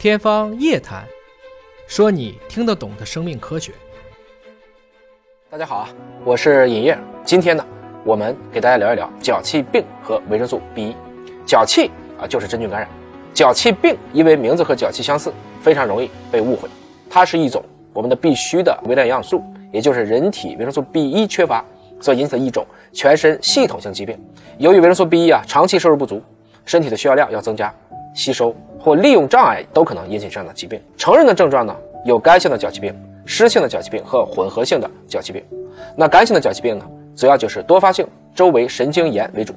天方夜谭，说你听得懂的生命科学。大家好啊，我是尹烨。今天呢，我们给大家聊一聊脚气病和维生素 B 一。脚气啊，就是真菌感染。脚气病因为名字和脚气相似，非常容易被误会。它是一种我们的必需的微量营养素，也就是人体维生素 B 一缺乏所引起的一种全身系统性疾病。由于维生素 B 一啊长期摄入不足，身体的需要量要增加，吸收。或利用障碍都可能引起这样的疾病。成人的症状呢，有干性的脚气病、湿性的脚气病和混合性的脚气病。那干性的脚气病呢，主要就是多发性周围神经炎为主，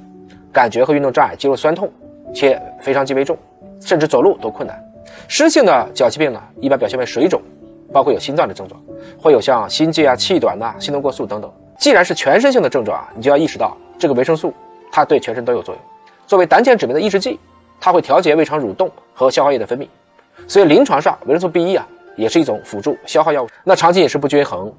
感觉和运动障碍、肌肉酸痛，且非常极为重，甚至走路都困难。湿性的脚气病呢，一般表现为水肿，包括有心脏的症状，会有像心悸啊、气短呐、心动过速等等。既然是全身性的症状啊，你就要意识到这个维生素它对全身都有作用，作为胆碱酯酶的抑制剂。它会调节胃肠蠕动和消化液的分泌，所以临床上维生素 B 一啊也是一种辅助消化药物。那长期饮食不均衡、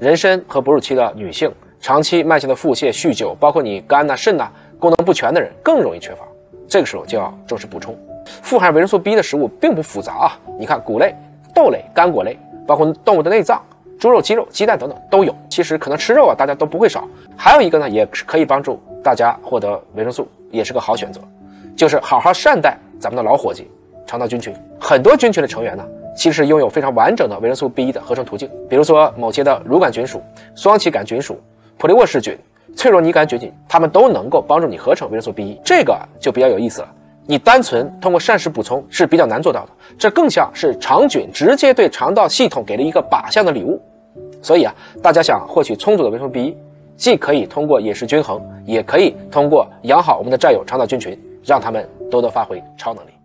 妊娠和哺乳期的女性、长期慢性的腹泻、酗酒，包括你肝呐、肾呐功能不全的人更容易缺乏。这个时候就要重视补充。富含维生素 B 的食物并不复杂啊，你看谷类、豆类、干果类，包括动物的内脏、猪肉、鸡肉、鸡蛋等等都有。其实可能吃肉啊大家都不会少。还有一个呢，也是可以帮助大家获得维生素，也是个好选择。就是好好善待咱们的老伙计，肠道菌群。很多菌群的成员呢，其实拥有非常完整的维生素 B 一的合成途径。比如说某些的乳杆菌属、双歧杆菌属、普利沃氏菌、脆弱泥杆菌菌，它们都能够帮助你合成维生素 B 一。这个就比较有意思了。你单纯通过膳食补充是比较难做到的，这更像是肠菌直接对肠道系统给了一个靶向的礼物。所以啊，大家想获取充足的维生素 B 一，既可以通过饮食均衡，也可以通过养好我们的战友肠道菌群。让他们多多发挥超能力。